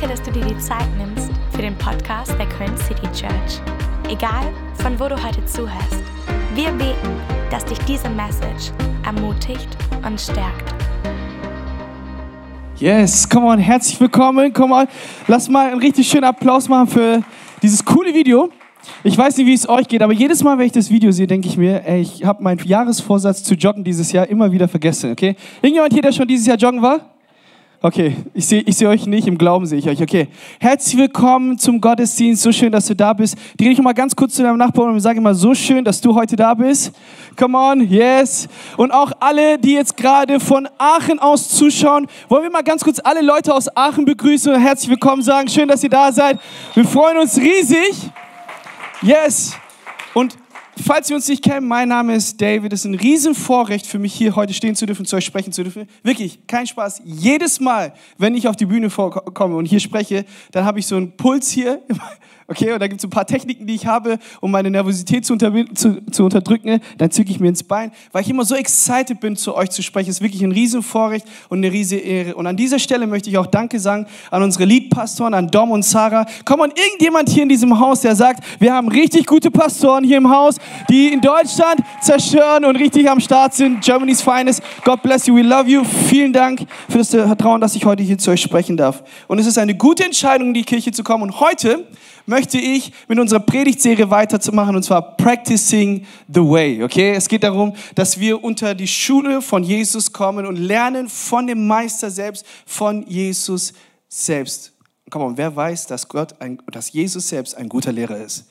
Danke, dass du dir die Zeit nimmst für den Podcast der Köln City Church. Egal, von wo du heute zuhörst, wir beten, dass dich diese Message ermutigt und stärkt. Yes, come on, herzlich willkommen, come on. Lass mal einen richtig schönen Applaus machen für dieses coole Video. Ich weiß nicht, wie es euch geht, aber jedes Mal, wenn ich das Video sehe, denke ich mir, ey, ich habe meinen Jahresvorsatz zu joggen dieses Jahr immer wieder vergessen, okay? Irgendjemand hier, der schon dieses Jahr joggen war? Okay, ich sehe ich seh euch nicht, im Glauben sehe ich euch. Okay, herzlich willkommen zum Gottesdienst. So schön, dass du da bist. Dreh dich mal ganz kurz zu deinem Nachbarn und sage mal, so schön, dass du heute da bist. Come on, yes. Und auch alle, die jetzt gerade von Aachen aus zuschauen, wollen wir mal ganz kurz alle Leute aus Aachen begrüßen und herzlich willkommen sagen. Schön, dass ihr da seid. Wir freuen uns riesig. Yes. Und falls Sie uns nicht kennen, mein Name ist David. Es ist ein Riesenvorrecht für mich, hier heute stehen zu dürfen, zu euch sprechen zu dürfen. Wirklich, kein Spaß. Jedes Mal, wenn ich auf die Bühne vorkomme und hier spreche, dann habe ich so einen Puls hier Okay, und da gibt es ein paar Techniken, die ich habe, um meine Nervosität zu, zu, zu unterdrücken. Dann zücke ich mir ins Bein, weil ich immer so excited bin, zu euch zu sprechen. Ist wirklich ein Riesenvorrecht und eine riesige Ehre. Und an dieser Stelle möchte ich auch Danke sagen an unsere Leadpastoren, an Dom und Sarah. Komm, und irgendjemand hier in diesem Haus, der sagt, wir haben richtig gute Pastoren hier im Haus, die in Deutschland zerstören und richtig am Start sind. Germany's Finest. God bless you, we love you. Vielen Dank für das Vertrauen, dass ich heute hier zu euch sprechen darf. Und es ist eine gute Entscheidung, in die Kirche zu kommen. Und heute möchte ich mit unserer Predigtserie weiterzumachen und zwar Practicing the Way. Okay, es geht darum, dass wir unter die Schule von Jesus kommen und lernen von dem Meister selbst, von Jesus selbst. Komm on, wer weiß, dass Gott, ein, dass Jesus selbst ein guter Lehrer ist?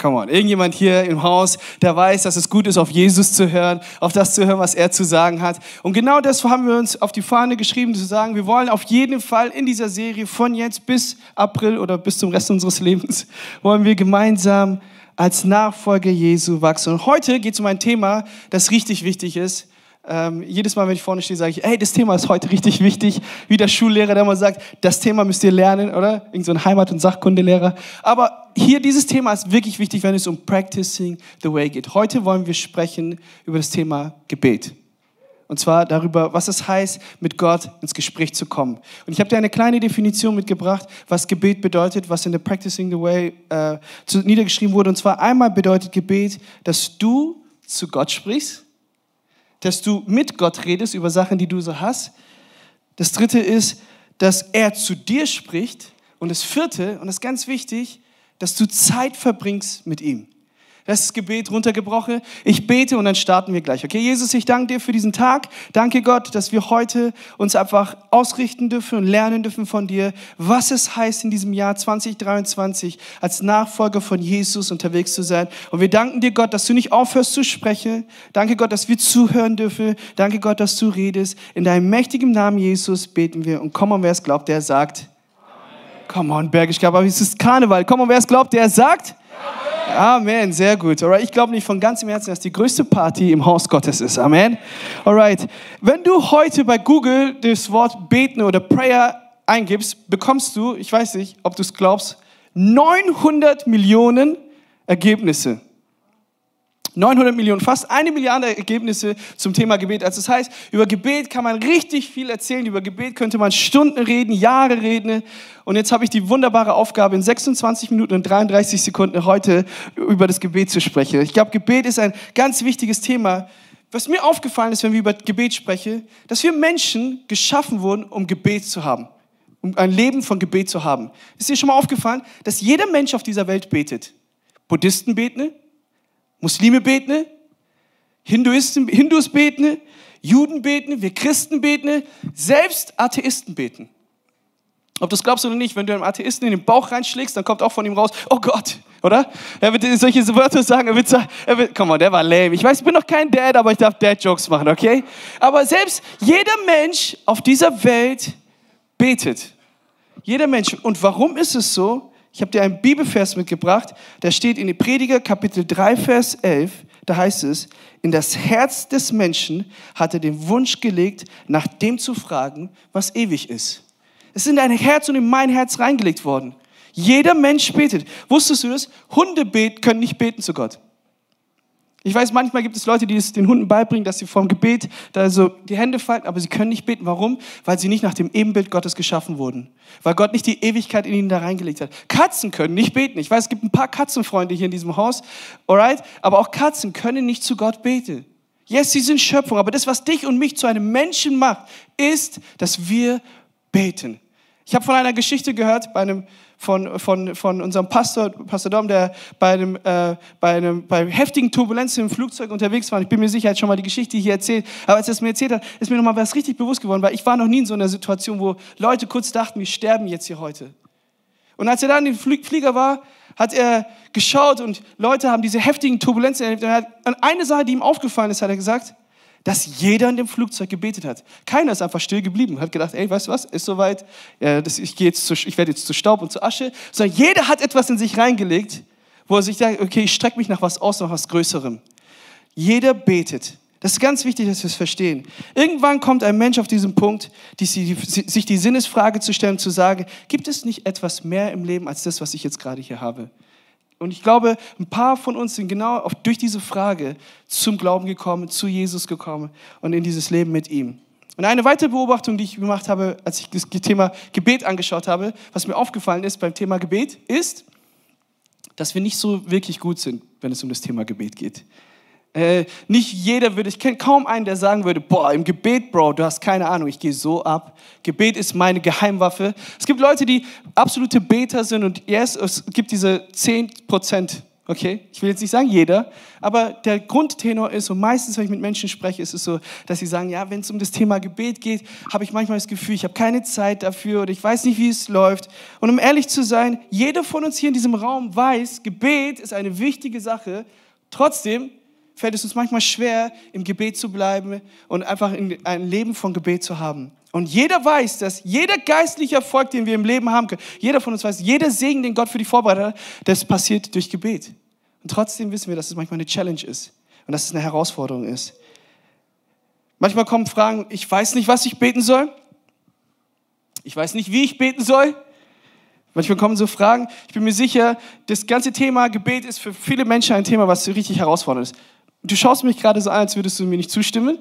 Come on, irgendjemand hier im Haus, der weiß, dass es gut ist, auf Jesus zu hören, auf das zu hören, was er zu sagen hat. Und genau das haben wir uns auf die Fahne geschrieben, zu sagen, wir wollen auf jeden Fall in dieser Serie von jetzt bis April oder bis zum Rest unseres Lebens, wollen wir gemeinsam als Nachfolger Jesu wachsen. Und heute geht es um ein Thema, das richtig wichtig ist, ähm, jedes Mal, wenn ich vorne stehe, sage ich, hey, das Thema ist heute richtig wichtig. Wie der Schullehrer, der immer sagt, das Thema müsst ihr lernen, oder? Irgend so ein Heimat- und Sachkundelehrer. Aber hier, dieses Thema ist wirklich wichtig, wenn es um Practicing the Way geht. Heute wollen wir sprechen über das Thema Gebet. Und zwar darüber, was es heißt, mit Gott ins Gespräch zu kommen. Und ich habe dir eine kleine Definition mitgebracht, was Gebet bedeutet, was in der Practicing the Way äh, niedergeschrieben wurde. Und zwar einmal bedeutet Gebet, dass du zu Gott sprichst dass du mit Gott redest über Sachen, die du so hast. Das dritte ist, dass er zu dir spricht. Und das vierte, und das ist ganz wichtig, dass du Zeit verbringst mit ihm. Das Gebet runtergebrochen. Ich bete und dann starten wir gleich. Okay, Jesus, ich danke dir für diesen Tag. Danke Gott, dass wir heute uns einfach ausrichten dürfen und lernen dürfen von dir, was es heißt in diesem Jahr 2023 als Nachfolger von Jesus unterwegs zu sein. Und wir danken dir Gott, dass du nicht aufhörst zu sprechen. Danke Gott, dass wir zuhören dürfen. Danke Gott, dass du redest. In deinem mächtigen Namen Jesus beten wir. Und komm on, wer es glaubt, der sagt. Come on, Bergisch, aber es ist Karneval. Komm on, wer es glaubt, der sagt. Amen, sehr gut. Alright, ich glaube nicht von ganzem Herzen, dass die größte Party im Haus Gottes ist. Amen. Alright, wenn du heute bei Google das Wort beten oder Prayer eingibst, bekommst du, ich weiß nicht, ob du es glaubst, 900 Millionen Ergebnisse. 900 Millionen, fast eine Milliarde Ergebnisse zum Thema Gebet. Also das heißt, über Gebet kann man richtig viel erzählen. Über Gebet könnte man Stunden reden, Jahre reden. Und jetzt habe ich die wunderbare Aufgabe, in 26 Minuten und 33 Sekunden heute über das Gebet zu sprechen. Ich glaube, Gebet ist ein ganz wichtiges Thema. Was mir aufgefallen ist, wenn wir über Gebet sprechen, dass wir Menschen geschaffen wurden, um Gebet zu haben. Um ein Leben von Gebet zu haben. Ist dir schon mal aufgefallen, dass jeder Mensch auf dieser Welt betet? Buddhisten beten, Muslime beten, Hinduisten, Hindus beten, Juden beten, wir Christen beten, selbst Atheisten beten. Ob du es glaubst oder nicht, wenn du einem Atheisten in den Bauch reinschlägst, dann kommt auch von ihm raus, oh Gott, oder? Er wird solche Wörter sagen, er wird sagen, er wird, komm mal, der war lame. Ich weiß, ich bin noch kein Dad, aber ich darf Dad-Jokes machen, okay? Aber selbst jeder Mensch auf dieser Welt betet. Jeder Mensch. Und warum ist es so? Ich habe dir einen Bibelvers mitgebracht, der steht in Prediger Kapitel 3, Vers 11. Da heißt es, in das Herz des Menschen hat er den Wunsch gelegt, nach dem zu fragen, was ewig ist. Es ist in dein Herz und in mein Herz reingelegt worden. Jeder Mensch betet. Wusstest du das? Hunde beten, können nicht beten zu Gott. Ich weiß, manchmal gibt es Leute, die es den Hunden beibringen, dass sie vorm Gebet da so die Hände falten, aber sie können nicht beten. Warum? Weil sie nicht nach dem Ebenbild Gottes geschaffen wurden. Weil Gott nicht die Ewigkeit in ihnen da reingelegt hat. Katzen können nicht beten. Ich weiß, es gibt ein paar Katzenfreunde hier in diesem Haus, alright? Aber auch Katzen können nicht zu Gott beten. Yes, sie sind Schöpfung, aber das, was dich und mich zu einem Menschen macht, ist, dass wir beten. Ich habe von einer Geschichte gehört bei einem von, von, von unserem Pastor, Pastor Dom, der bei, einem, äh, bei, einem, bei heftigen Turbulenzen im Flugzeug unterwegs war. Ich bin mir sicher, er hat schon mal die Geschichte hier erzählt. Aber als er es mir erzählt hat, ist mir nochmal was richtig bewusst geworden, weil ich war noch nie in so einer Situation, wo Leute kurz dachten, wir sterben jetzt hier heute. Und als er dann dem Flieger war, hat er geschaut und Leute haben diese heftigen Turbulenzen erlebt. Und hat, eine Sache, die ihm aufgefallen ist, hat er gesagt, dass jeder in dem Flugzeug gebetet hat. Keiner ist einfach still geblieben, hat gedacht, ey, weißt du was, ist soweit, ja, das, ich, ich werde jetzt zu Staub und zu Asche, sondern jeder hat etwas in sich reingelegt, wo er sich sagt, okay, ich strecke mich nach was aus, nach was Größerem. Jeder betet. Das ist ganz wichtig, dass wir es verstehen. Irgendwann kommt ein Mensch auf diesen Punkt, die, die, sich die Sinnesfrage zu stellen, zu sagen, gibt es nicht etwas mehr im Leben als das, was ich jetzt gerade hier habe? Und ich glaube, ein paar von uns sind genau durch diese Frage zum Glauben gekommen, zu Jesus gekommen und in dieses Leben mit ihm. Und eine weitere Beobachtung, die ich gemacht habe, als ich das Thema Gebet angeschaut habe, was mir aufgefallen ist beim Thema Gebet, ist, dass wir nicht so wirklich gut sind, wenn es um das Thema Gebet geht. Äh, nicht jeder würde, ich kenne kaum einen, der sagen würde, boah, im Gebet, Bro, du hast keine Ahnung, ich gehe so ab. Gebet ist meine Geheimwaffe. Es gibt Leute, die absolute Beter sind und yes, es gibt diese 10 Prozent, okay? Ich will jetzt nicht sagen jeder, aber der Grundtenor ist, und meistens, wenn ich mit Menschen spreche, ist es so, dass sie sagen, ja, wenn es um das Thema Gebet geht, habe ich manchmal das Gefühl, ich habe keine Zeit dafür oder ich weiß nicht, wie es läuft. Und um ehrlich zu sein, jeder von uns hier in diesem Raum weiß, Gebet ist eine wichtige Sache. Trotzdem fällt es uns manchmal schwer, im Gebet zu bleiben und einfach ein Leben von Gebet zu haben. Und jeder weiß, dass jeder geistliche Erfolg, den wir im Leben haben können, jeder von uns weiß, jeder Segen, den Gott für die vorbereitet hat, das passiert durch Gebet. Und trotzdem wissen wir, dass es manchmal eine Challenge ist und dass es eine Herausforderung ist. Manchmal kommen Fragen, ich weiß nicht, was ich beten soll. Ich weiß nicht, wie ich beten soll. Manchmal kommen so Fragen. Ich bin mir sicher, das ganze Thema Gebet ist für viele Menschen ein Thema, was richtig herausfordernd ist. Du schaust mich gerade so an, als würdest du mir nicht zustimmen.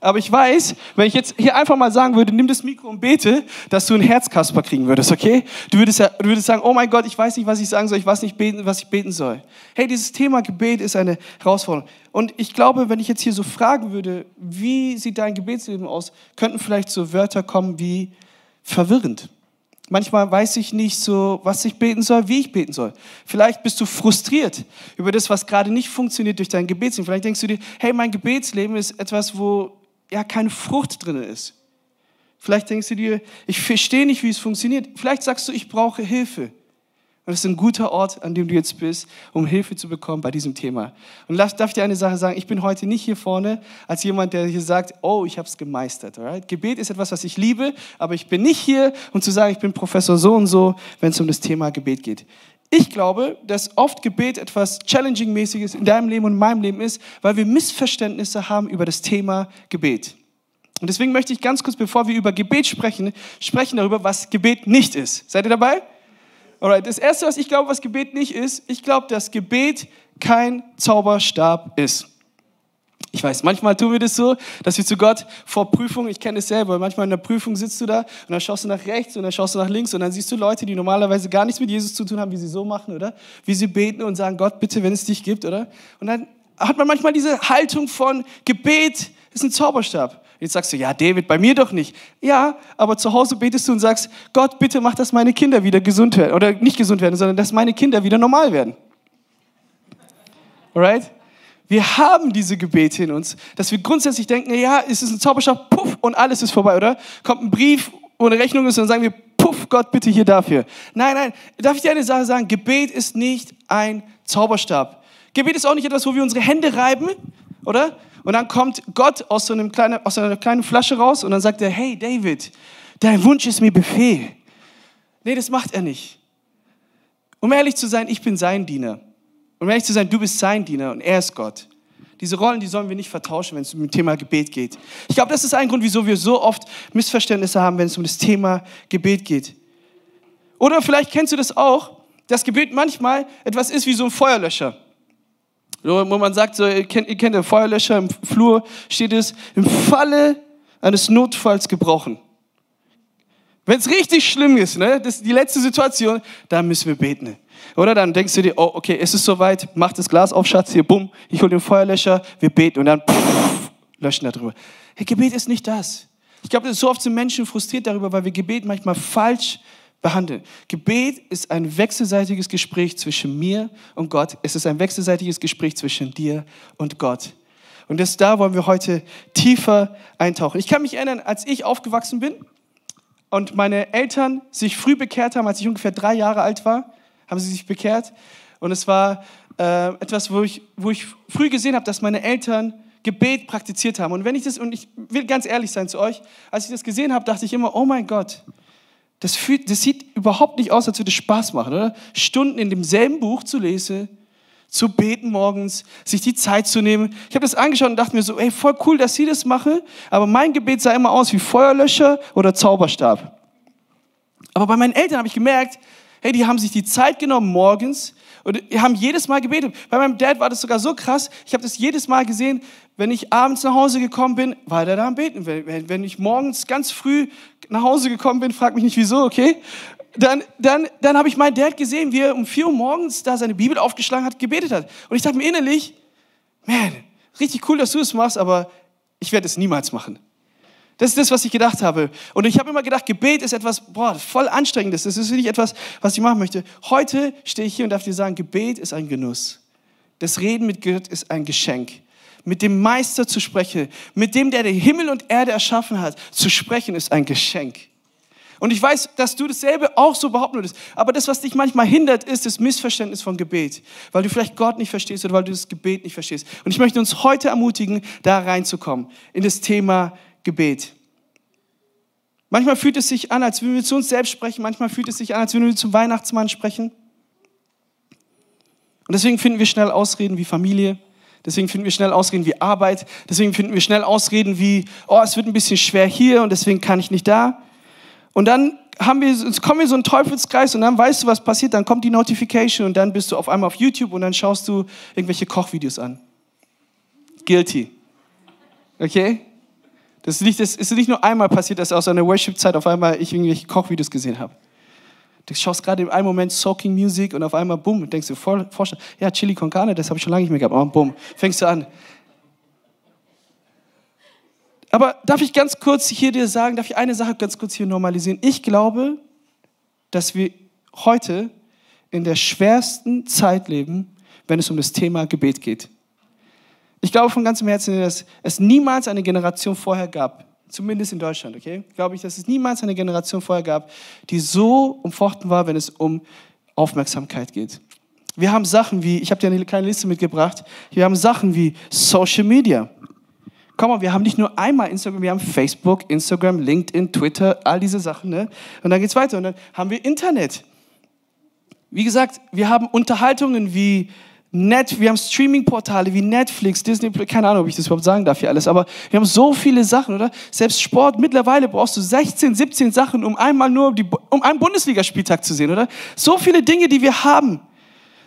Aber ich weiß, wenn ich jetzt hier einfach mal sagen würde, nimm das Mikro und bete, dass du ein Herzkasper kriegen würdest, okay? Du würdest, du würdest sagen, oh mein Gott, ich weiß nicht, was ich sagen soll, ich weiß nicht, beten, was ich beten soll. Hey, dieses Thema Gebet ist eine Herausforderung. Und ich glaube, wenn ich jetzt hier so fragen würde, wie sieht dein Gebetsleben aus, könnten vielleicht so Wörter kommen wie verwirrend. Manchmal weiß ich nicht so, was ich beten soll, wie ich beten soll. Vielleicht bist du frustriert über das, was gerade nicht funktioniert durch dein Gebetsleben. Vielleicht denkst du dir, hey, mein Gebetsleben ist etwas, wo ja keine Frucht drin ist. Vielleicht denkst du dir, ich verstehe nicht, wie es funktioniert. Vielleicht sagst du, ich brauche Hilfe. Und es ist ein guter Ort, an dem du jetzt bist, um Hilfe zu bekommen bei diesem Thema. Und darf ich dir eine Sache sagen, ich bin heute nicht hier vorne als jemand, der hier sagt, oh, ich habe es gemeistert. Alright? Gebet ist etwas, was ich liebe, aber ich bin nicht hier, um zu sagen, ich bin Professor so und so, wenn es um das Thema Gebet geht. Ich glaube, dass oft Gebet etwas Challenging-mäßiges in deinem Leben und in meinem Leben ist, weil wir Missverständnisse haben über das Thema Gebet. Und deswegen möchte ich ganz kurz, bevor wir über Gebet sprechen, sprechen darüber, was Gebet nicht ist. Seid ihr dabei? Alright, das erste, was ich glaube, was Gebet nicht ist, ich glaube, dass Gebet kein Zauberstab ist. Ich weiß, manchmal tun wir das so, dass wir zu Gott vor Prüfung, ich kenne es selber, manchmal in der Prüfung sitzt du da und dann schaust du nach rechts und dann schaust du nach links und dann siehst du Leute, die normalerweise gar nichts mit Jesus zu tun haben, wie sie so machen, oder? Wie sie beten und sagen, Gott, bitte, wenn es dich gibt, oder? Und dann hat man manchmal diese Haltung von Gebet ist ein Zauberstab. Jetzt sagst du, ja, David, bei mir doch nicht. Ja, aber zu Hause betest du und sagst, Gott, bitte mach, dass meine Kinder wieder gesund werden. Oder nicht gesund werden, sondern dass meine Kinder wieder normal werden. Alright? Wir haben diese Gebete in uns, dass wir grundsätzlich denken, ja, es ist ein Zauberstab, puff, und alles ist vorbei, oder? Kommt ein Brief, wo eine Rechnung ist, und dann sagen wir, puff, Gott, bitte hier dafür. Nein, nein, darf ich dir eine Sache sagen? Gebet ist nicht ein Zauberstab. Gebet ist auch nicht etwas, wo wir unsere Hände reiben, oder? Und dann kommt Gott aus so, einem kleinen, aus so einer kleinen Flasche raus und dann sagt er, hey David, dein Wunsch ist mir Befehl. Nee, das macht er nicht. Um ehrlich zu sein, ich bin sein Diener. Um ehrlich zu sein, du bist sein Diener und er ist Gott. Diese Rollen, die sollen wir nicht vertauschen, wenn es um das Thema Gebet geht. Ich glaube, das ist ein Grund, wieso wir so oft Missverständnisse haben, wenn es um das Thema Gebet geht. Oder vielleicht kennst du das auch, dass Gebet manchmal etwas ist wie so ein Feuerlöscher. Wo man sagt, so, ihr kennt, ihr kennt den Feuerlöscher, im Flur steht es, im Falle eines Notfalls gebrochen. Wenn es richtig schlimm ist, ne, das ist die letzte Situation, dann müssen wir beten. Oder dann denkst du dir, oh, okay, es ist soweit, mach das Glas auf, Schatz, hier, bumm, ich hole den Feuerlöscher, wir beten und dann pff, löschen darüber. Hey, Gebet ist nicht das. Ich glaube, so oft sind Menschen frustriert darüber, weil wir Gebet manchmal falsch behandeln. Gebet ist ein wechselseitiges Gespräch zwischen mir und Gott. Es ist ein wechselseitiges Gespräch zwischen dir und Gott. Und das da wollen wir heute tiefer eintauchen. Ich kann mich erinnern, als ich aufgewachsen bin und meine Eltern sich früh bekehrt haben, als ich ungefähr drei Jahre alt war, haben sie sich bekehrt. Und es war äh, etwas, wo ich, wo ich früh gesehen habe, dass meine Eltern Gebet praktiziert haben. Und wenn ich das, und ich will ganz ehrlich sein zu euch, als ich das gesehen habe, dachte ich immer, oh mein Gott, das, fühlt, das sieht überhaupt nicht aus, als würde es Spaß machen, oder? Stunden in demselben Buch zu lesen, zu beten morgens, sich die Zeit zu nehmen. Ich habe das angeschaut und dachte mir so, ey, voll cool, dass sie das machen, aber mein Gebet sah immer aus wie Feuerlöscher oder Zauberstab. Aber bei meinen Eltern habe ich gemerkt, hey, die haben sich die Zeit genommen morgens und haben jedes Mal gebetet. Bei meinem Dad war das sogar so krass, ich habe das jedes Mal gesehen, wenn ich abends nach Hause gekommen bin, war der da am Beten. Wenn ich morgens ganz früh nach Hause gekommen bin, frag mich nicht wieso, okay? Dann, dann, dann habe ich meinen Dad gesehen, wie er um 4 Uhr morgens da seine Bibel aufgeschlagen hat, gebetet hat. Und ich dachte mir innerlich, man, richtig cool, dass du es machst, aber ich werde es niemals machen. Das ist das, was ich gedacht habe. Und ich habe immer gedacht, Gebet ist etwas boah, voll anstrengendes. Das ist nicht etwas, was ich machen möchte. Heute stehe ich hier und darf dir sagen, Gebet ist ein Genuss. Das Reden mit Gott ist ein Geschenk. Mit dem Meister zu sprechen, mit dem, der den Himmel und Erde erschaffen hat, zu sprechen, ist ein Geschenk. Und ich weiß, dass du dasselbe auch so behaupten würdest. Aber das, was dich manchmal hindert, ist das Missverständnis von Gebet. Weil du vielleicht Gott nicht verstehst oder weil du das Gebet nicht verstehst. Und ich möchte uns heute ermutigen, da reinzukommen, in das Thema Gebet. Manchmal fühlt es sich an, als würden wir zu uns selbst sprechen. Manchmal fühlt es sich an, als würden wir zum Weihnachtsmann sprechen. Und deswegen finden wir schnell Ausreden wie Familie. Deswegen finden wir schnell Ausreden wie Arbeit. Deswegen finden wir schnell Ausreden wie, oh, es wird ein bisschen schwer hier und deswegen kann ich nicht da. Und dann haben wir, kommen wir so einen Teufelskreis und dann weißt du, was passiert. Dann kommt die Notification und dann bist du auf einmal auf YouTube und dann schaust du irgendwelche Kochvideos an. Guilty. Okay? Das ist, nicht, das ist nicht nur einmal passiert, dass aus einer Worship-Zeit auf einmal ich irgendwelche Kochvideos gesehen habe. Du schaust gerade in einem Moment Soaking Music und auf einmal, bumm, denkst du, voll, vorstellen, ja, Chili con Carne, das habe ich schon lange nicht mehr gehabt. Aber bumm, fängst du an. Aber darf ich ganz kurz hier dir sagen, darf ich eine Sache ganz kurz hier normalisieren? Ich glaube, dass wir heute in der schwersten Zeit leben, wenn es um das Thema Gebet geht. Ich glaube von ganzem Herzen, dass es niemals eine Generation vorher gab, zumindest in Deutschland, okay? Glaube ich, dass es niemals eine Generation vorher gab, die so umfochten war, wenn es um Aufmerksamkeit geht. Wir haben Sachen wie, ich habe dir eine kleine Liste mitgebracht, wir haben Sachen wie Social Media. Komm mal, wir haben nicht nur einmal Instagram, wir haben Facebook, Instagram, LinkedIn, Twitter, all diese Sachen. Ne? Und dann geht es weiter und dann haben wir Internet. Wie gesagt, wir haben Unterhaltungen wie Net, wir haben Streaming-Portale wie Netflix, Disney, keine Ahnung, ob ich das überhaupt sagen darf hier alles, aber wir haben so viele Sachen, oder? Selbst Sport, mittlerweile brauchst du 16, 17 Sachen, um einmal nur die, um einen Bundesligaspieltag zu sehen, oder? So viele Dinge, die wir haben.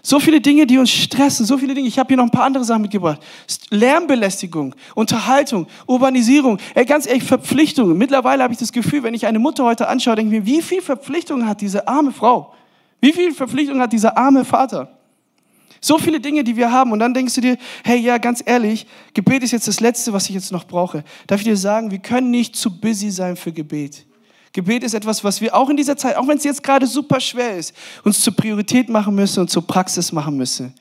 So viele Dinge, die uns stressen, so viele Dinge. Ich habe hier noch ein paar andere Sachen mitgebracht. Lärmbelästigung, Unterhaltung, Urbanisierung, ey, ganz ehrlich, Verpflichtungen. Mittlerweile habe ich das Gefühl, wenn ich eine Mutter heute anschaue, denke ich mir, wie viel Verpflichtungen hat diese arme Frau? Wie viel Verpflichtungen hat dieser arme Vater? So viele Dinge, die wir haben. Und dann denkst du dir, hey, ja, ganz ehrlich, Gebet ist jetzt das Letzte, was ich jetzt noch brauche. Darf ich dir sagen, wir können nicht zu busy sein für Gebet. Gebet ist etwas, was wir auch in dieser Zeit, auch wenn es jetzt gerade super schwer ist, uns zur Priorität machen müssen und zur Praxis machen müssen.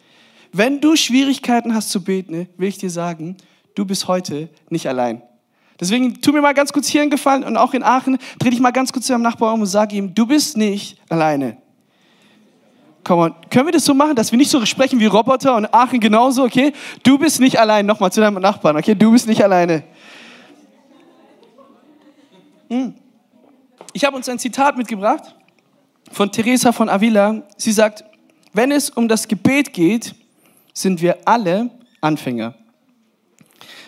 Wenn du Schwierigkeiten hast zu beten, will ich dir sagen, du bist heute nicht allein. Deswegen tu mir mal ganz kurz hier einen Gefallen und auch in Aachen, dreh dich mal ganz kurz zu deinem Nachbarn um und sag ihm, du bist nicht alleine. Komm on. Können wir das so machen, dass wir nicht so sprechen wie Roboter und Aachen genauso, okay? Du bist nicht allein. Nochmal zu deinem Nachbarn, okay? Du bist nicht alleine. Hm. Ich habe uns ein Zitat mitgebracht von Teresa von Avila. Sie sagt, wenn es um das Gebet geht, sind wir alle Anfänger.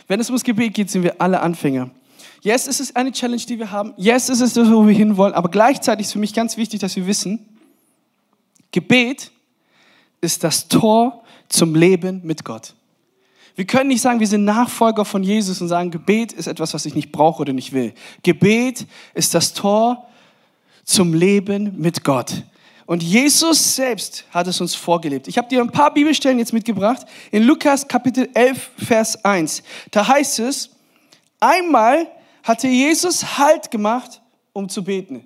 Wenn es um das Gebet geht, sind wir alle Anfänger. Yes, es ist eine Challenge, die wir haben. Yes, es ist das, wo wir hinwollen. Aber gleichzeitig ist für mich ganz wichtig, dass wir wissen, Gebet ist das Tor zum Leben mit Gott. Wir können nicht sagen, wir sind Nachfolger von Jesus und sagen, Gebet ist etwas, was ich nicht brauche oder nicht will. Gebet ist das Tor zum Leben mit Gott. Und Jesus selbst hat es uns vorgelebt. Ich habe dir ein paar Bibelstellen jetzt mitgebracht. In Lukas Kapitel 11, Vers 1. Da heißt es, einmal hatte Jesus Halt gemacht, um zu beten.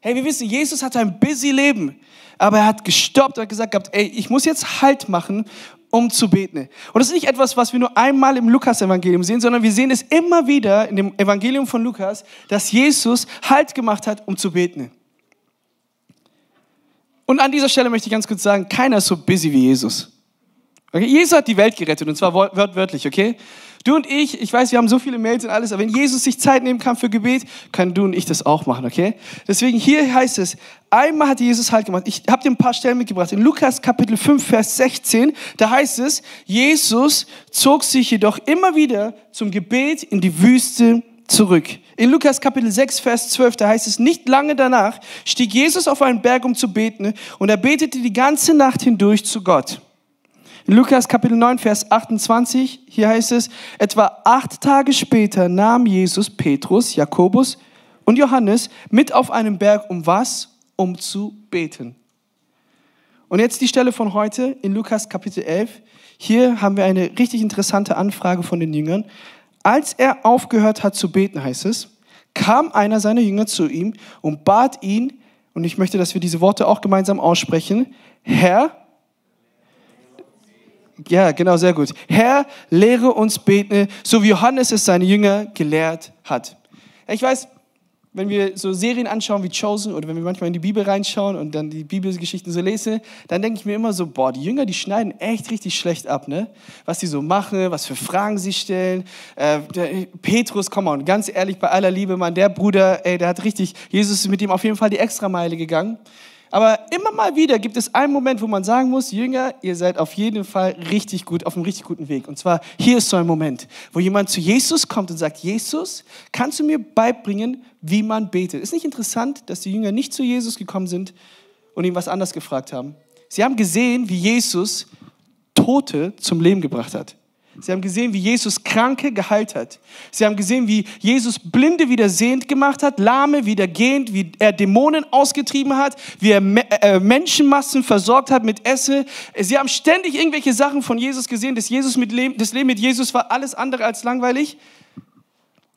Hey, wir wissen, Jesus hatte ein busy Leben, aber er hat gestoppt hat gesagt gehabt, ey, ich muss jetzt Halt machen, um zu beten. Und das ist nicht etwas, was wir nur einmal im Lukas-Evangelium sehen, sondern wir sehen es immer wieder in dem Evangelium von Lukas, dass Jesus Halt gemacht hat, um zu beten. Und an dieser Stelle möchte ich ganz kurz sagen, keiner ist so busy wie Jesus. Okay? Jesus hat die Welt gerettet und zwar wörtlich, okay? Du und ich, ich weiß, wir haben so viele Mails und alles, aber wenn Jesus sich Zeit nehmen kann für Gebet, können du und ich das auch machen, okay? Deswegen hier heißt es, einmal hat Jesus halt gemacht. Ich habe dir ein paar Stellen mitgebracht. In Lukas Kapitel 5, Vers 16, da heißt es, Jesus zog sich jedoch immer wieder zum Gebet in die Wüste zurück. In Lukas Kapitel 6, Vers 12, da heißt es, nicht lange danach stieg Jesus auf einen Berg, um zu beten, und er betete die ganze Nacht hindurch zu Gott. In Lukas Kapitel 9, Vers 28, hier heißt es, etwa acht Tage später nahm Jesus Petrus, Jakobus und Johannes mit auf einen Berg, um was? Um zu beten. Und jetzt die Stelle von heute in Lukas Kapitel 11. Hier haben wir eine richtig interessante Anfrage von den Jüngern. Als er aufgehört hat zu beten, heißt es, kam einer seiner Jünger zu ihm und bat ihn, und ich möchte, dass wir diese Worte auch gemeinsam aussprechen, Herr, ja, genau, sehr gut. Herr, lehre uns beten, so wie Johannes es seine Jünger gelehrt hat. Ich weiß, wenn wir so Serien anschauen wie Chosen oder wenn wir manchmal in die Bibel reinschauen und dann die Bibelgeschichten so lesen, dann denke ich mir immer so, boah, die Jünger, die schneiden echt richtig schlecht ab, ne? Was sie so machen, was für Fragen sie stellen. Äh, der, Petrus, komm mal, ganz ehrlich, bei aller Liebe, Mann, der Bruder, ey, der hat richtig, Jesus ist mit ihm auf jeden Fall die Extrameile gegangen. Aber immer mal wieder gibt es einen Moment, wo man sagen muss, Jünger, ihr seid auf jeden Fall richtig gut, auf einem richtig guten Weg. Und zwar, hier ist so ein Moment, wo jemand zu Jesus kommt und sagt, Jesus, kannst du mir beibringen, wie man betet? Ist nicht interessant, dass die Jünger nicht zu Jesus gekommen sind und ihm was anderes gefragt haben? Sie haben gesehen, wie Jesus Tote zum Leben gebracht hat. Sie haben gesehen, wie Jesus Kranke geheilt hat. Sie haben gesehen, wie Jesus Blinde wieder sehend gemacht hat, Lahme wieder gehend, wie er Dämonen ausgetrieben hat, wie er äh, Menschenmassen versorgt hat mit Essen. Sie haben ständig irgendwelche Sachen von Jesus gesehen. Das, Jesus mit Leben, das Leben mit Jesus war alles andere als langweilig.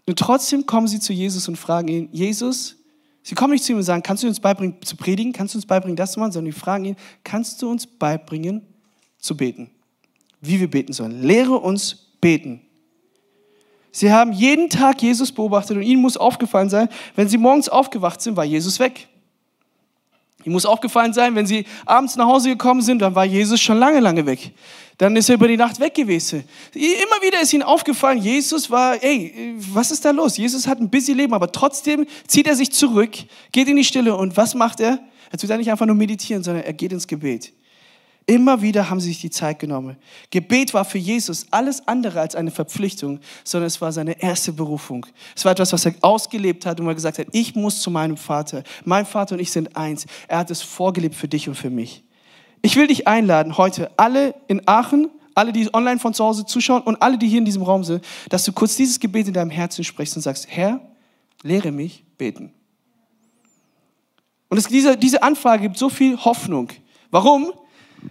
Und trotzdem kommen sie zu Jesus und fragen ihn, Jesus, sie kommen nicht zu ihm und sagen, kannst du uns beibringen zu predigen, kannst du uns beibringen das zu machen, sondern sie fragen ihn, kannst du uns beibringen zu beten? Wie wir beten sollen. Lehre uns beten. Sie haben jeden Tag Jesus beobachtet und ihnen muss aufgefallen sein, wenn sie morgens aufgewacht sind, war Jesus weg. Ihnen muss aufgefallen sein, wenn sie abends nach Hause gekommen sind, dann war Jesus schon lange, lange weg. Dann ist er über die Nacht weg gewesen. Immer wieder ist ihnen aufgefallen, Jesus war, ey, was ist da los? Jesus hat ein busy Leben, aber trotzdem zieht er sich zurück, geht in die Stille und was macht er? Er tut ja nicht einfach nur meditieren, sondern er geht ins Gebet. Immer wieder haben sie sich die Zeit genommen. Gebet war für Jesus alles andere als eine Verpflichtung, sondern es war seine erste Berufung. Es war etwas, was er ausgelebt hat und er gesagt hat, ich muss zu meinem Vater. Mein Vater und ich sind eins. Er hat es vorgelebt für dich und für mich. Ich will dich einladen, heute alle in Aachen, alle, die online von zu Hause zuschauen und alle, die hier in diesem Raum sind, dass du kurz dieses Gebet in deinem Herzen sprichst und sagst, Herr, lehre mich beten. Und es, diese, diese Anfrage gibt so viel Hoffnung. Warum?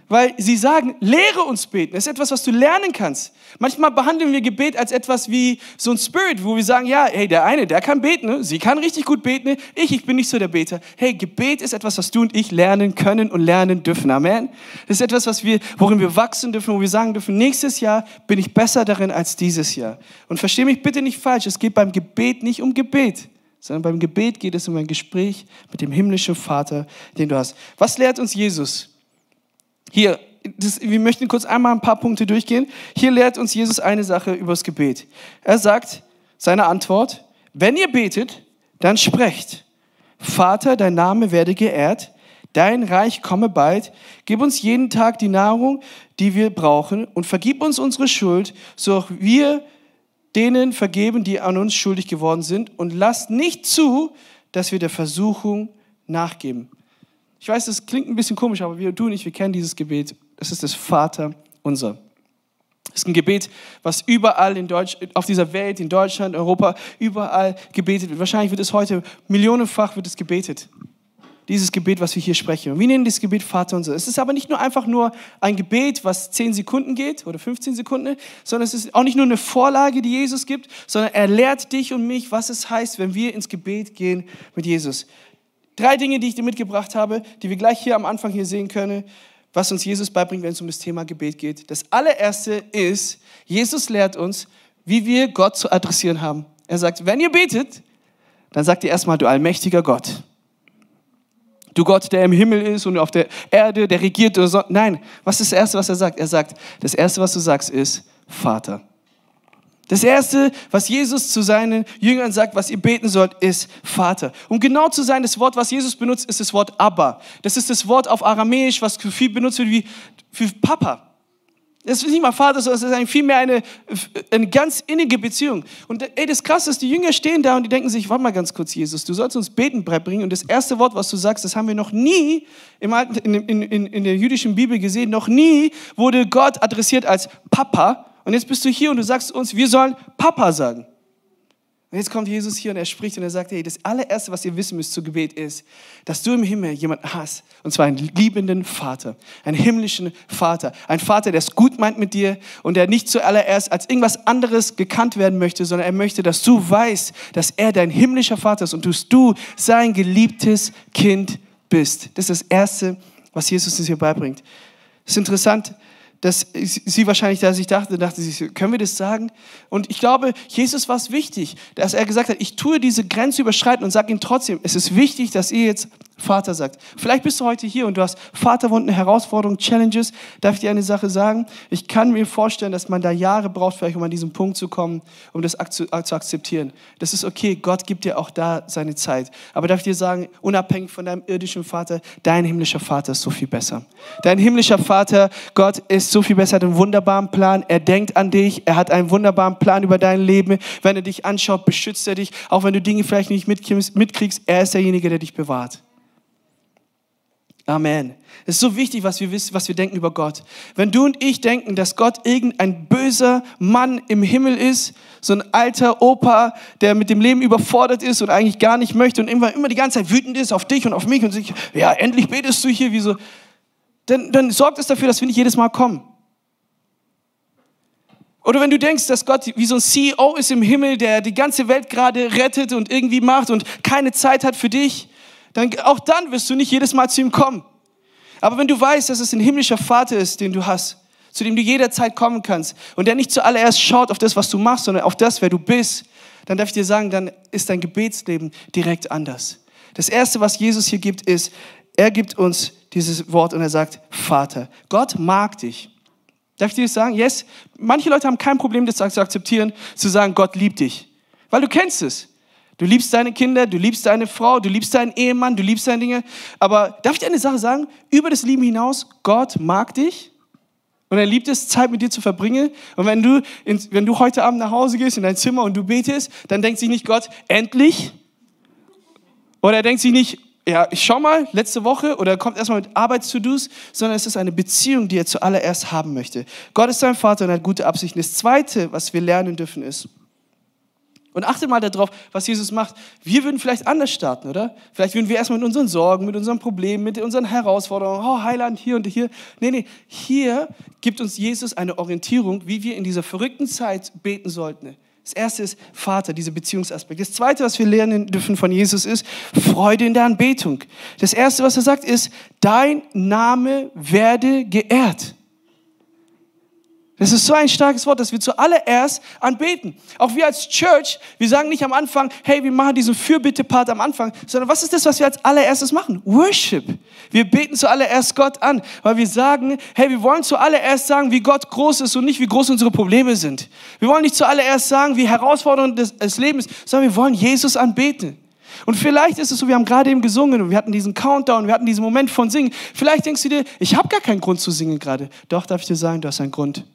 Weil sie sagen, lehre uns beten. Das ist etwas, was du lernen kannst. Manchmal behandeln wir Gebet als etwas wie so ein Spirit, wo wir sagen, ja, hey, der eine, der kann beten, ne? sie kann richtig gut beten, ne? ich, ich bin nicht so der Beter. Hey, Gebet ist etwas, was du und ich lernen können und lernen dürfen. Amen. Das ist etwas, was wir, worin wir wachsen dürfen, wo wir sagen dürfen, nächstes Jahr bin ich besser darin als dieses Jahr. Und verstehe mich bitte nicht falsch, es geht beim Gebet nicht um Gebet sondern beim Gebet geht es um ein Gespräch mit dem himmlischen Vater, den du hast. Was lehrt uns Jesus? Hier, das, wir möchten kurz einmal ein paar Punkte durchgehen. Hier lehrt uns Jesus eine Sache über das Gebet. Er sagt, seine Antwort, wenn ihr betet, dann sprecht. Vater, dein Name werde geehrt, dein Reich komme bald, gib uns jeden Tag die Nahrung, die wir brauchen und vergib uns unsere Schuld, so auch wir denen vergeben, die an uns schuldig geworden sind und lasst nicht zu, dass wir der Versuchung nachgeben. Ich weiß, das klingt ein bisschen komisch, aber wir, du und ich, wir kennen dieses Gebet. Es ist das Vater unser. Es ist ein Gebet, was überall in Deutsch, auf dieser Welt, in Deutschland, Europa, überall gebetet wird. Wahrscheinlich wird es heute millionenfach wird es gebetet. Dieses Gebet, was wir hier sprechen. Wir nennen dieses Gebet Vater unser. Es ist aber nicht nur einfach nur ein Gebet, was 10 Sekunden geht oder 15 Sekunden, sondern es ist auch nicht nur eine Vorlage, die Jesus gibt, sondern er lehrt dich und mich, was es heißt, wenn wir ins Gebet gehen mit Jesus. Drei Dinge, die ich dir mitgebracht habe, die wir gleich hier am Anfang hier sehen können, was uns Jesus beibringt, wenn es um das Thema Gebet geht. Das allererste ist, Jesus lehrt uns, wie wir Gott zu adressieren haben. Er sagt, wenn ihr betet, dann sagt ihr erstmal, du allmächtiger Gott. Du Gott, der im Himmel ist und auf der Erde, der regiert. Oder so. Nein, was ist das Erste, was er sagt? Er sagt, das Erste, was du sagst, ist Vater. Das Erste, was Jesus zu seinen Jüngern sagt, was ihr beten sollt, ist Vater. Um genau zu sein, das Wort, was Jesus benutzt, ist das Wort Abba. Das ist das Wort auf Aramäisch, was viel benutzt wird wie für Papa. Das ist nicht mal Vater, sondern es ist vielmehr eine, eine ganz innige Beziehung. Und ey, das Krasse ist, die Jünger stehen da und die denken sich, warte mal ganz kurz, Jesus, du sollst uns beten bringen. Und das erste Wort, was du sagst, das haben wir noch nie im Alten, in, in, in, in der jüdischen Bibel gesehen. Noch nie wurde Gott adressiert als Papa, und jetzt bist du hier und du sagst uns, wir sollen Papa sagen. Und jetzt kommt Jesus hier und er spricht und er sagt, hey, das allererste, was ihr wissen müsst zu Gebet ist, dass du im Himmel jemanden hast, und zwar einen liebenden Vater, einen himmlischen Vater, ein Vater, der es gut meint mit dir und der nicht zuallererst als irgendwas anderes gekannt werden möchte, sondern er möchte, dass du weißt, dass er dein himmlischer Vater ist und dass du sein geliebtes Kind bist. Das ist das Erste, was Jesus uns hier beibringt. Es ist interessant, dass sie wahrscheinlich da sich dachte, dachte sie, können wir das sagen? Und ich glaube, Jesus war es wichtig, dass er gesagt hat, ich tue diese Grenze überschreiten und sage ihm trotzdem, es ist wichtig, dass ihr jetzt Vater sagt. Vielleicht bist du heute hier und du hast Vaterwunden, Herausforderungen, Challenges. Darf ich dir eine Sache sagen? Ich kann mir vorstellen, dass man da Jahre braucht, vielleicht um an diesen Punkt zu kommen, um das zu akzeptieren. Das ist okay, Gott gibt dir auch da seine Zeit. Aber darf ich dir sagen, unabhängig von deinem irdischen Vater, dein himmlischer Vater ist so viel besser. Dein himmlischer Vater, Gott ist so viel besser, hat einen wunderbaren Plan. Er denkt an dich, er hat einen wunderbaren Plan über dein Leben. Wenn er dich anschaut, beschützt er dich. Auch wenn du Dinge vielleicht nicht mitkriegst, er ist derjenige, der dich bewahrt. Amen. Es ist so wichtig, was wir wissen, was wir denken über Gott. Wenn du und ich denken, dass Gott irgendein böser Mann im Himmel ist, so ein alter Opa, der mit dem Leben überfordert ist und eigentlich gar nicht möchte und immer, immer die ganze Zeit wütend ist auf dich und auf mich und sich, ja, endlich betest du hier, wie so, dann, dann sorgt es dafür, dass wir nicht jedes Mal kommen. Oder wenn du denkst, dass Gott wie so ein CEO ist im Himmel, der die ganze Welt gerade rettet und irgendwie macht und keine Zeit hat für dich, dann auch dann wirst du nicht jedes Mal zu ihm kommen. Aber wenn du weißt, dass es ein himmlischer Vater ist, den du hast, zu dem du jederzeit kommen kannst und der nicht zuallererst schaut auf das, was du machst, sondern auf das, wer du bist, dann darf ich dir sagen, dann ist dein Gebetsleben direkt anders. Das Erste, was Jesus hier gibt, ist, er gibt uns dieses Wort und er sagt, Vater, Gott mag dich. Darf ich dir das sagen? Yes. Manche Leute haben kein Problem, das zu akzeptieren, zu sagen, Gott liebt dich. Weil du kennst es. Du liebst deine Kinder, du liebst deine Frau, du liebst deinen Ehemann, du liebst deine Dinge. Aber darf ich dir eine Sache sagen? Über das Lieben hinaus, Gott mag dich und er liebt es, Zeit mit dir zu verbringen. Und wenn du, in, wenn du heute Abend nach Hause gehst in dein Zimmer und du betest, dann denkt sich nicht Gott, endlich. Oder er denkt sich nicht, ja, ich schau mal, letzte Woche, oder er kommt erstmal mit Arbeits-To-Dos, sondern es ist eine Beziehung, die er zuallererst haben möchte. Gott ist dein Vater und hat gute Absichten. Das Zweite, was wir lernen dürfen, ist, und achte mal darauf, was Jesus macht. Wir würden vielleicht anders starten, oder? Vielleicht würden wir erstmal mit unseren Sorgen, mit unseren Problemen, mit unseren Herausforderungen, oh Heiland, hier und hier. Nee, nee, hier gibt uns Jesus eine Orientierung, wie wir in dieser verrückten Zeit beten sollten. Das erste ist Vater, dieser Beziehungsaspekt. Das zweite, was wir lernen dürfen von Jesus, ist Freude in der Anbetung. Das erste, was er sagt, ist, dein Name werde geehrt. Das ist so ein starkes Wort, dass wir zuallererst anbeten. Auch wir als Church, wir sagen nicht am Anfang, hey, wir machen diesen Fürbitte-Part am Anfang, sondern was ist das, was wir als allererstes machen? Worship. Wir beten zuallererst Gott an, weil wir sagen, hey, wir wollen zuallererst sagen, wie Gott groß ist und nicht, wie groß unsere Probleme sind. Wir wollen nicht zuallererst sagen, wie herausfordernd das, Leben ist, sondern wir wollen Jesus anbeten. Und vielleicht ist es so, wir haben gerade eben gesungen und wir hatten diesen Countdown, wir hatten diesen Moment von Singen. Vielleicht denkst du dir, ich habe gar keinen Grund zu singen gerade. Doch, darf ich dir sagen, du hast einen Grund.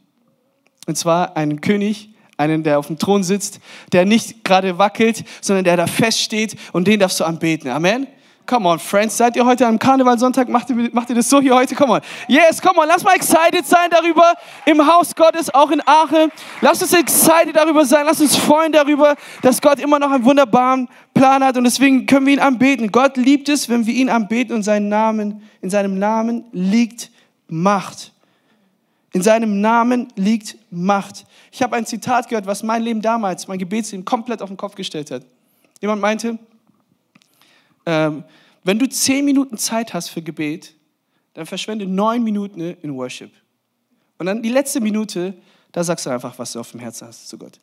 Und zwar einen König, einen, der auf dem Thron sitzt, der nicht gerade wackelt, sondern der da feststeht und den darfst du anbeten. Amen. Come on, Friends, seid ihr heute am Karnevalsonntag? Macht ihr, macht ihr das so hier heute? Come on. Yes, come on, lass mal excited sein darüber im Haus Gottes, auch in Aachen. Lass uns excited darüber sein, lass uns freuen darüber, dass Gott immer noch einen wunderbaren Plan hat und deswegen können wir ihn anbeten. Gott liebt es, wenn wir ihn anbeten und seinen Namen, in seinem Namen liegt Macht. In seinem Namen liegt Macht. Ich habe ein Zitat gehört, was mein Leben damals, mein Gebetsleben komplett auf den Kopf gestellt hat. Jemand meinte, ähm, wenn du zehn Minuten Zeit hast für Gebet, dann verschwende neun Minuten in Worship. Und dann die letzte Minute, da sagst du einfach, was du auf dem Herzen hast zu Gott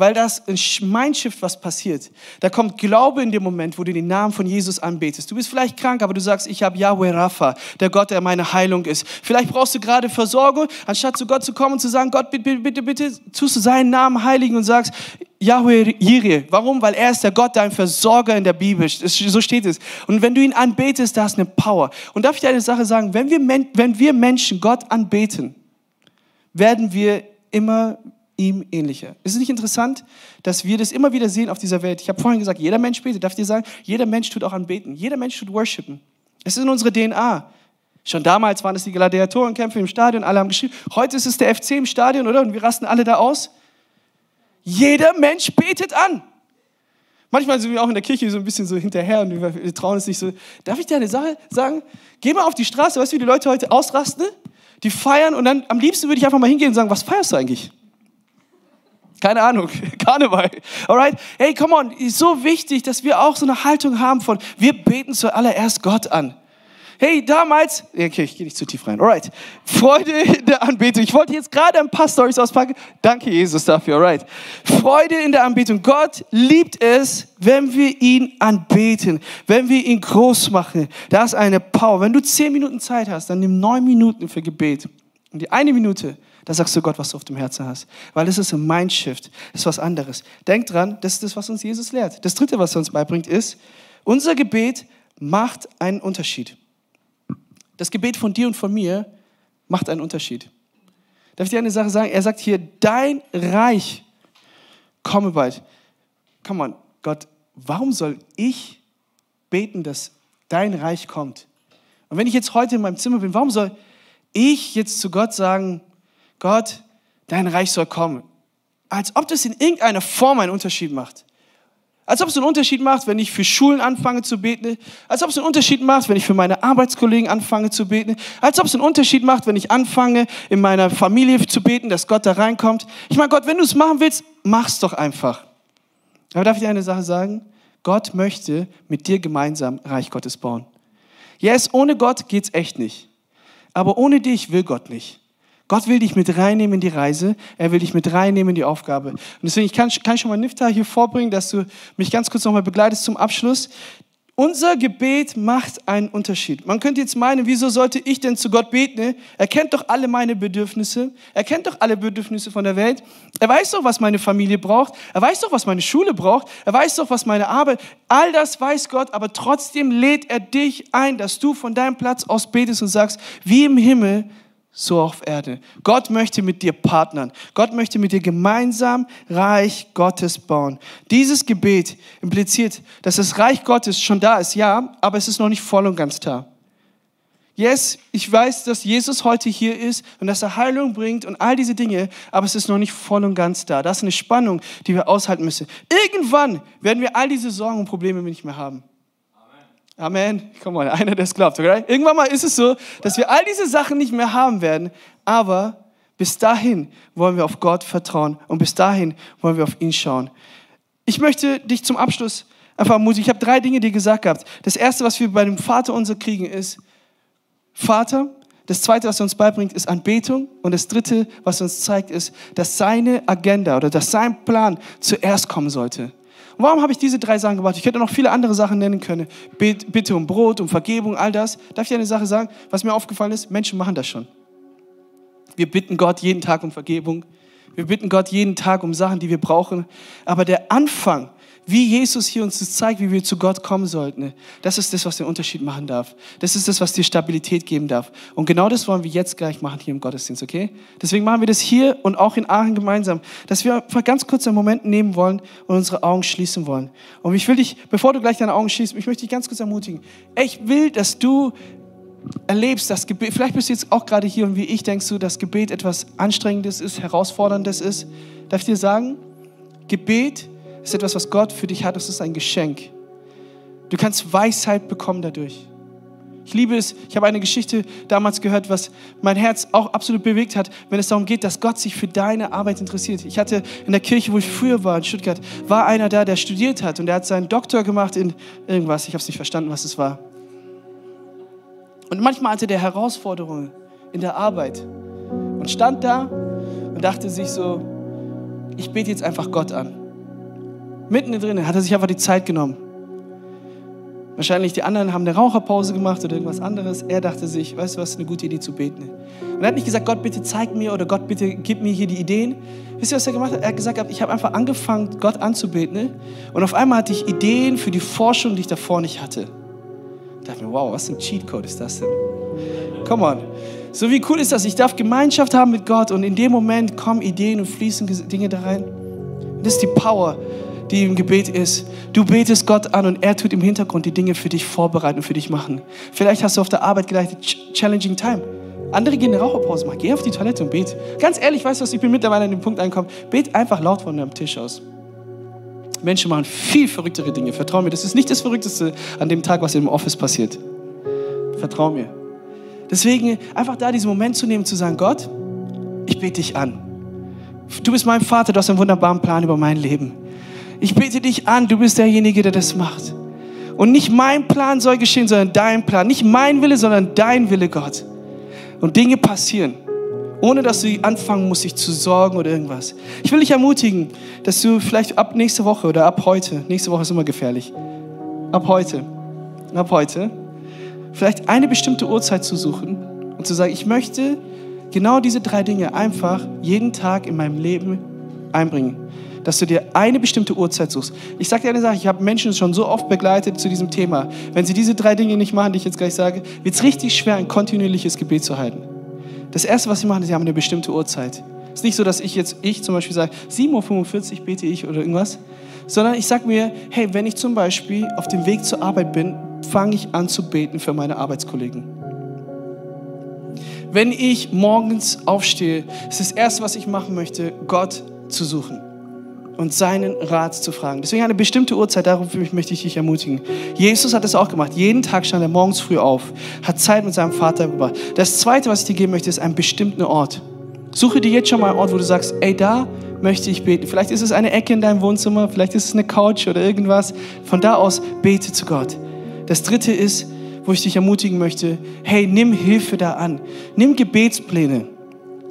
weil das in Mindshift was passiert. Da kommt Glaube in dem Moment, wo du den Namen von Jesus anbetest. Du bist vielleicht krank, aber du sagst, ich habe Yahweh Rapha, der Gott, der meine Heilung ist. Vielleicht brauchst du gerade Versorgung, anstatt zu Gott zu kommen und zu sagen, Gott, bitte, bitte, bitte, tust du seinen Namen heiligen und sagst, Yahweh Jireh. Warum? Weil er ist der Gott, dein Versorger in der Bibel. So steht es. Und wenn du ihn anbetest, da ist eine Power. Und darf ich dir eine Sache sagen? Wenn wir, wenn wir Menschen Gott anbeten, werden wir immer ihm ähnlicher. Ist es nicht interessant, dass wir das immer wieder sehen auf dieser Welt? Ich habe vorhin gesagt, jeder Mensch betet. Darf ich dir sagen, jeder Mensch tut auch anbeten. Jeder Mensch tut worshipen. Es ist in unserer DNA. Schon damals waren es die Gladiatorenkämpfe im Stadion, alle haben geschrieben. Heute ist es der FC im Stadion, oder? Und wir rasten alle da aus. Jeder Mensch betet an. Manchmal sind wir auch in der Kirche so ein bisschen so hinterher und wir trauen es nicht so. Darf ich dir eine Sache sagen? Geh mal auf die Straße, weißt du, wie die Leute heute ausrasten? Die feiern und dann am liebsten würde ich einfach mal hingehen und sagen, was feierst du eigentlich? Keine Ahnung, Karneval. Alright? Hey, come on, ist so wichtig, dass wir auch so eine Haltung haben von, wir beten zuallererst Gott an. Hey, damals, okay, ich gehe nicht zu tief rein. Alright. Freude in der Anbetung. Ich wollte jetzt gerade ein paar Stories auspacken. Danke, Jesus, dafür. Alright. Freude in der Anbetung. Gott liebt es, wenn wir ihn anbeten, wenn wir ihn groß machen. Da ist eine Power. Wenn du zehn Minuten Zeit hast, dann nimm neun Minuten für Gebet. Und die eine Minute, da sagst du Gott, was du auf dem Herzen hast. Weil es ist ein Mindshift, das ist was anderes. Denk dran, das ist das, was uns Jesus lehrt. Das dritte, was er uns beibringt, ist, unser Gebet macht einen Unterschied. Das Gebet von dir und von mir macht einen Unterschied. Darf ich dir eine Sache sagen? Er sagt hier, dein Reich komme bald. Come on, Gott, warum soll ich beten, dass dein Reich kommt? Und wenn ich jetzt heute in meinem Zimmer bin, warum soll ich jetzt zu Gott sagen, Gott, dein Reich soll kommen. Als ob das in irgendeiner Form einen Unterschied macht. Als ob es einen Unterschied macht, wenn ich für Schulen anfange zu beten. Als ob es einen Unterschied macht, wenn ich für meine Arbeitskollegen anfange zu beten. Als ob es einen Unterschied macht, wenn ich anfange, in meiner Familie zu beten, dass Gott da reinkommt. Ich meine, Gott, wenn du es machen willst, mach's doch einfach. Aber darf ich dir eine Sache sagen? Gott möchte mit dir gemeinsam Reich Gottes bauen. Yes, ohne Gott geht's echt nicht. Aber ohne dich will Gott nicht. Gott will dich mit reinnehmen in die Reise. Er will dich mit reinnehmen in die Aufgabe. Und deswegen ich kann, kann ich schon mal Nifta hier vorbringen, dass du mich ganz kurz nochmal begleitest zum Abschluss. Unser Gebet macht einen Unterschied. Man könnte jetzt meinen, wieso sollte ich denn zu Gott beten? Er kennt doch alle meine Bedürfnisse. Er kennt doch alle Bedürfnisse von der Welt. Er weiß doch, was meine Familie braucht. Er weiß doch, was meine Schule braucht. Er weiß doch, was meine Arbeit. All das weiß Gott, aber trotzdem lädt er dich ein, dass du von deinem Platz aus betest und sagst, wie im Himmel, so auf Erde. Gott möchte mit dir partnern. Gott möchte mit dir gemeinsam Reich Gottes bauen. Dieses Gebet impliziert, dass das Reich Gottes schon da ist, ja, aber es ist noch nicht voll und ganz da. Yes, ich weiß, dass Jesus heute hier ist und dass er Heilung bringt und all diese Dinge, aber es ist noch nicht voll und ganz da. Das ist eine Spannung, die wir aushalten müssen. Irgendwann werden wir all diese Sorgen und Probleme nicht mehr haben. Amen. Komm mal, einer, der es glaubt. Okay? Irgendwann mal ist es so, dass wir all diese Sachen nicht mehr haben werden, aber bis dahin wollen wir auf Gott vertrauen und bis dahin wollen wir auf ihn schauen. Ich möchte dich zum Abschluss einfach ermutigen. Ich habe drei Dinge dir gesagt gehabt. Das erste, was wir bei dem Vater unser kriegen, ist Vater. Das zweite, was er uns beibringt, ist Anbetung. Und das dritte, was er uns zeigt, ist, dass seine Agenda oder dass sein Plan zuerst kommen sollte. Und warum habe ich diese drei Sachen gemacht? Ich hätte noch viele andere Sachen nennen können. Bitte um Brot, um Vergebung, all das. Darf ich eine Sache sagen? Was mir aufgefallen ist, Menschen machen das schon. Wir bitten Gott jeden Tag um Vergebung. Wir bitten Gott jeden Tag um Sachen, die wir brauchen. Aber der Anfang, wie Jesus hier uns das zeigt, wie wir zu Gott kommen sollten. Das ist das, was den Unterschied machen darf. Das ist das, was dir Stabilität geben darf. Und genau das wollen wir jetzt gleich machen hier im Gottesdienst, okay? Deswegen machen wir das hier und auch in Aachen gemeinsam, dass wir einfach ganz kurz einen Moment nehmen wollen und unsere Augen schließen wollen. Und ich will dich, bevor du gleich deine Augen schließt, ich möchte dich ganz kurz ermutigen. Ich will, dass du erlebst, dass Gebet, vielleicht bist du jetzt auch gerade hier und wie ich denkst du, dass Gebet etwas Anstrengendes ist, Herausforderndes ist. Darf ich dir sagen, Gebet ist etwas, was Gott für dich hat, das ist ein Geschenk. Du kannst Weisheit bekommen dadurch. Ich liebe es, ich habe eine Geschichte damals gehört, was mein Herz auch absolut bewegt hat, wenn es darum geht, dass Gott sich für deine Arbeit interessiert. Ich hatte in der Kirche, wo ich früher war, in Stuttgart, war einer da, der studiert hat und der hat seinen Doktor gemacht in irgendwas, ich habe es nicht verstanden, was es war. Und manchmal hatte der Herausforderungen in der Arbeit und stand da und dachte sich so, ich bete jetzt einfach Gott an. Mitten drin hat er sich einfach die Zeit genommen. Wahrscheinlich die anderen haben eine Raucherpause gemacht oder irgendwas anderes. Er dachte sich, weißt du was, eine gute Idee zu beten. Und er hat nicht gesagt, Gott bitte zeig mir oder Gott bitte gib mir hier die Ideen. Wisst ihr, was er gemacht hat? Er hat gesagt, ich habe einfach angefangen, Gott anzubeten. Und auf einmal hatte ich Ideen für die Forschung, die ich davor nicht hatte. Ich dachte mir, wow, was für ein Cheatcode ist das denn? Come on. So wie cool ist das? Ich darf Gemeinschaft haben mit Gott und in dem Moment kommen Ideen und fließen Dinge da rein. Das ist die Power, die im Gebet ist. Du betest Gott an und er tut im Hintergrund die Dinge für dich vorbereiten und für dich machen. Vielleicht hast du auf der Arbeit gedacht, challenging time. Andere gehen eine Raucherpause machen. Geh auf die Toilette und bet. Ganz ehrlich, weißt du was, ich bin mittlerweile an dem Punkt angekommen. Bet einfach laut von deinem Tisch aus. Menschen machen viel verrücktere Dinge. Vertrau mir, das ist nicht das Verrückteste an dem Tag, was im Office passiert. Vertrau mir. Deswegen einfach da diesen Moment zu nehmen, zu sagen, Gott, ich bete dich an. Du bist mein Vater, du hast einen wunderbaren Plan über mein Leben. Ich bete dich an, du bist derjenige, der das macht. Und nicht mein Plan soll geschehen, sondern dein Plan. Nicht mein Wille, sondern dein Wille, Gott. Und Dinge passieren, ohne dass du anfangen musst, dich zu sorgen oder irgendwas. Ich will dich ermutigen, dass du vielleicht ab nächste Woche oder ab heute, nächste Woche ist immer gefährlich, ab heute, ab heute, vielleicht eine bestimmte Uhrzeit zu suchen und zu sagen, ich möchte genau diese drei Dinge einfach jeden Tag in meinem Leben einbringen. Dass du dir eine bestimmte Uhrzeit suchst. Ich sage dir eine Sache, ich habe Menschen schon so oft begleitet zu diesem Thema. Wenn sie diese drei Dinge nicht machen, die ich jetzt gleich sage, wird es richtig schwer, ein kontinuierliches Gebet zu halten. Das Erste, was sie machen, ist, sie haben eine bestimmte Uhrzeit. Es ist nicht so, dass ich jetzt, ich zum Beispiel sage, 7.45 Uhr bete ich oder irgendwas, sondern ich sage mir, hey, wenn ich zum Beispiel auf dem Weg zur Arbeit bin, fange ich an zu beten für meine Arbeitskollegen. Wenn ich morgens aufstehe, ist das Erste, was ich machen möchte, Gott zu suchen und seinen Rat zu fragen. Deswegen eine bestimmte Uhrzeit, darauf möchte ich dich ermutigen. Jesus hat das auch gemacht. Jeden Tag stand er morgens früh auf, hat Zeit mit seinem Vater gebracht. Das Zweite, was ich dir geben möchte, ist einen bestimmten Ort. Suche dir jetzt schon mal einen Ort, wo du sagst, ey, da möchte ich beten. Vielleicht ist es eine Ecke in deinem Wohnzimmer, vielleicht ist es eine Couch oder irgendwas. Von da aus bete zu Gott. Das Dritte ist, wo ich dich ermutigen möchte, hey, nimm Hilfe da an. Nimm Gebetspläne.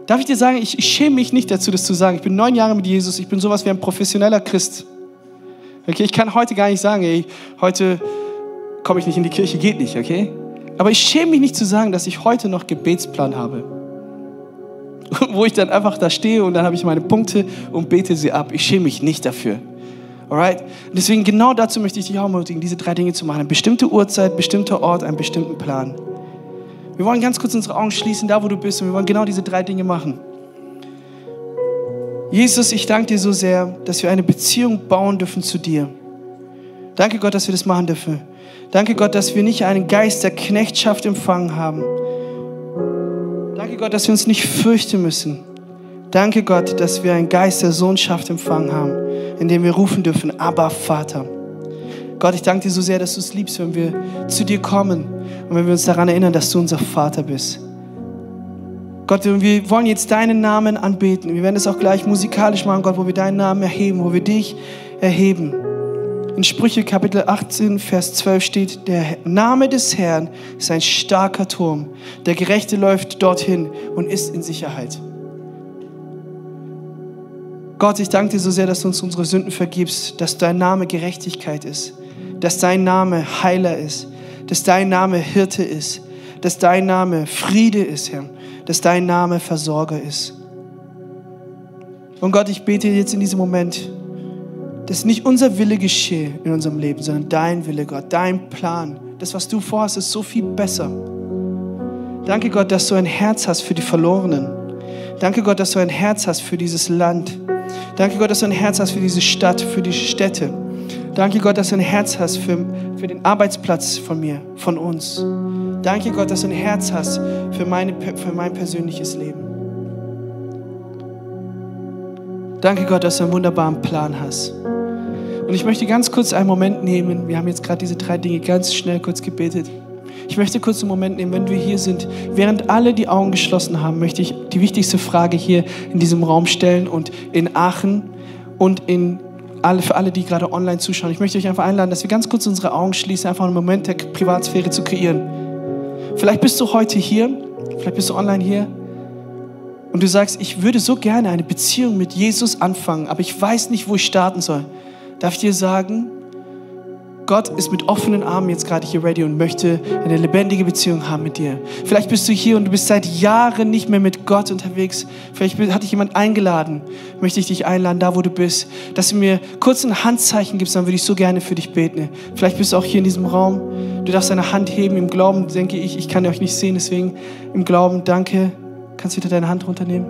Darf ich dir sagen, ich, ich schäme mich nicht dazu, das zu sagen. Ich bin neun Jahre mit Jesus, ich bin sowas wie ein professioneller Christ. Okay, ich kann heute gar nicht sagen, ey, heute komme ich nicht in die Kirche, geht nicht, okay? Aber ich schäme mich nicht zu sagen, dass ich heute noch Gebetsplan habe. Wo ich dann einfach da stehe und dann habe ich meine Punkte und bete sie ab. Ich schäme mich nicht dafür. Alright? Und deswegen genau dazu möchte ich dich auch ermutigen, diese drei Dinge zu machen. Eine bestimmte Uhrzeit, bestimmter Ort, einen bestimmten Plan. Wir wollen ganz kurz unsere Augen schließen, da wo du bist, und wir wollen genau diese drei Dinge machen. Jesus, ich danke dir so sehr, dass wir eine Beziehung bauen dürfen zu dir. Danke Gott, dass wir das machen dürfen. Danke Gott, dass wir nicht einen Geist der Knechtschaft empfangen haben. Danke Gott, dass wir uns nicht fürchten müssen. Danke Gott, dass wir einen Geist der Sohnschaft empfangen haben, in dem wir rufen dürfen, aber Vater. Gott, ich danke dir so sehr, dass du es liebst, wenn wir zu dir kommen und wenn wir uns daran erinnern, dass du unser Vater bist. Gott, wir wollen jetzt deinen Namen anbeten. Wir werden es auch gleich musikalisch machen, Gott, wo wir deinen Namen erheben, wo wir dich erheben. In Sprüche Kapitel 18, Vers 12 steht, der Name des Herrn ist ein starker Turm. Der Gerechte läuft dorthin und ist in Sicherheit. Gott, ich danke dir so sehr, dass du uns unsere Sünden vergibst, dass dein Name Gerechtigkeit ist, dass dein Name Heiler ist, dass dein Name Hirte ist, dass dein Name Friede ist, Herr, dass dein Name Versorger ist. Und Gott, ich bete jetzt in diesem Moment, dass nicht unser Wille geschehe in unserem Leben, sondern dein Wille, Gott, dein Plan. Das, was du vorhast, ist so viel besser. Danke, Gott, dass du ein Herz hast für die Verlorenen. Danke, Gott, dass du ein Herz hast für dieses Land. Danke, Gott, dass du ein Herz hast für diese Stadt, für die Städte. Danke, Gott, dass du ein Herz hast für, für den Arbeitsplatz von mir, von uns. Danke, Gott, dass du ein Herz hast für, meine, für mein persönliches Leben. Danke, Gott, dass du einen wunderbaren Plan hast. Und ich möchte ganz kurz einen Moment nehmen. Wir haben jetzt gerade diese drei Dinge ganz schnell kurz gebetet. Ich möchte kurz einen Moment nehmen, wenn wir hier sind. Während alle die Augen geschlossen haben, möchte ich die wichtigste Frage hier in diesem Raum stellen und in Aachen und in alle, für alle, die gerade online zuschauen. Ich möchte euch einfach einladen, dass wir ganz kurz unsere Augen schließen, einfach einen Moment der Privatsphäre zu kreieren. Vielleicht bist du heute hier, vielleicht bist du online hier und du sagst, ich würde so gerne eine Beziehung mit Jesus anfangen, aber ich weiß nicht, wo ich starten soll. Darf ich dir sagen, Gott ist mit offenen Armen jetzt gerade hier ready und möchte eine lebendige Beziehung haben mit dir. Vielleicht bist du hier und du bist seit Jahren nicht mehr mit Gott unterwegs. Vielleicht hat dich jemand eingeladen. Möchte ich dich einladen, da wo du bist, dass du mir kurz ein Handzeichen gibst, dann würde ich so gerne für dich beten. Vielleicht bist du auch hier in diesem Raum. Du darfst deine Hand heben im Glauben, denke ich. Ich kann euch nicht sehen, deswegen im Glauben, danke. Kannst du wieder deine Hand runternehmen?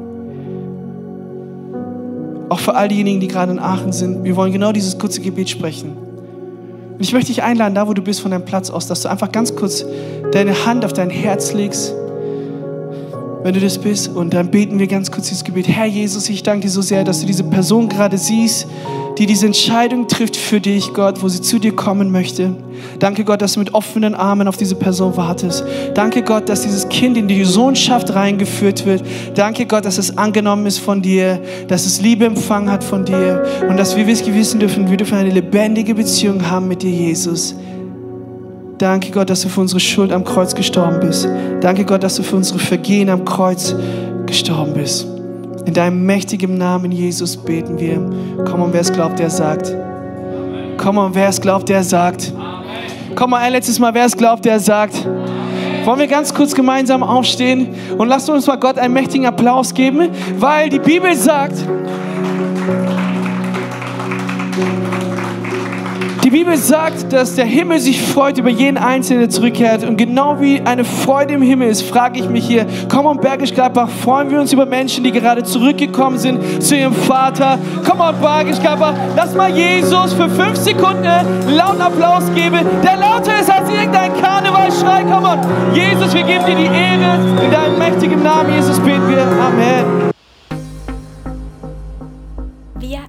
Auch für all diejenigen, die gerade in Aachen sind, wir wollen genau dieses kurze Gebet sprechen. Und ich möchte dich einladen, da wo du bist, von deinem Platz aus, dass du einfach ganz kurz deine Hand auf dein Herz legst wenn du das bist. Und dann beten wir ganz kurz dieses Gebet. Herr Jesus, ich danke dir so sehr, dass du diese Person gerade siehst, die diese Entscheidung trifft für dich, Gott, wo sie zu dir kommen möchte. Danke Gott, dass du mit offenen Armen auf diese Person wartest. Danke Gott, dass dieses Kind in die Sohnschaft reingeführt wird. Danke Gott, dass es angenommen ist von dir, dass es Liebe empfangen hat von dir und dass wir wissen dürfen, wir dürfen eine lebendige Beziehung haben mit dir, Jesus. Danke Gott, dass du für unsere Schuld am Kreuz gestorben bist. Danke Gott, dass du für unsere Vergehen am Kreuz gestorben bist. In deinem mächtigen Namen, Jesus, beten wir. Komm und wer es glaubt, der sagt. Komm und wer es glaubt, der sagt. Komm mal ein letztes Mal, wer es glaubt, der sagt. Wollen wir ganz kurz gemeinsam aufstehen und lasst uns mal Gott einen mächtigen Applaus geben, weil die Bibel sagt, Die Bibel sagt, dass der Himmel sich freut über jeden Einzelnen, der zurückkehrt. Und genau wie eine Freude im Himmel ist, frage ich mich hier, komm on Bergisch Gladbach, freuen wir uns über Menschen, die gerade zurückgekommen sind zu ihrem Vater. Komm on Bergisch Gladbach, lass mal Jesus für fünf Sekunden lauten Applaus geben, der lauter ist als irgendein Karnevalschrei. Komm on, Jesus, wir geben dir die Ehre. In deinem mächtigen Namen, Jesus, beten wir. Amen.